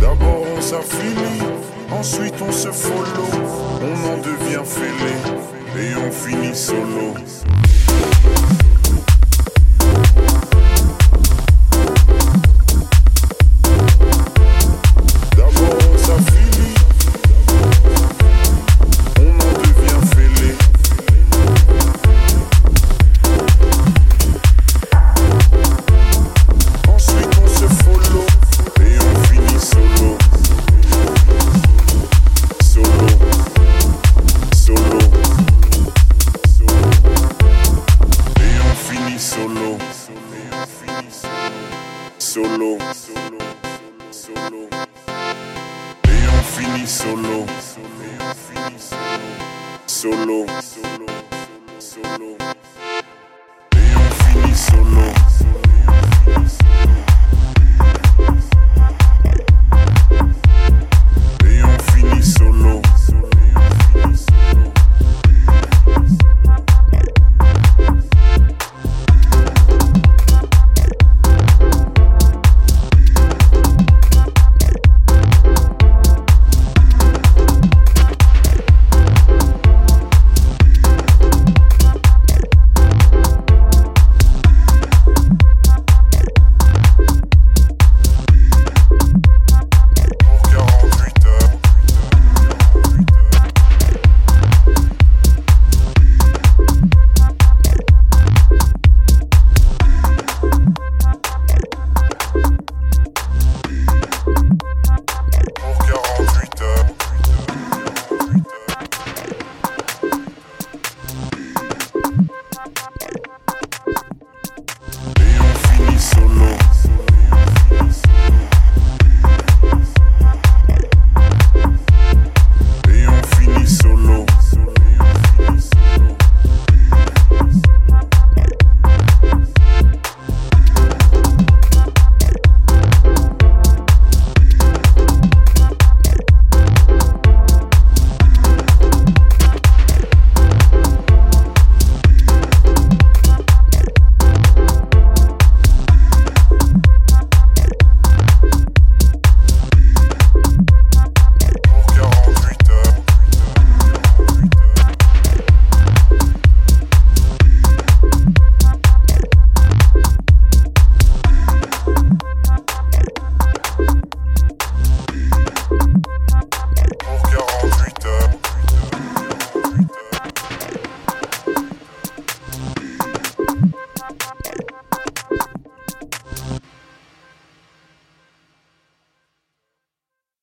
D'abord on s'affilie, ensuite on se follow, on en devient fêlé et on finit solo. solo, solo, solo. Et on finit solo, et on finit solo, solo, solo, solo. Et on solo.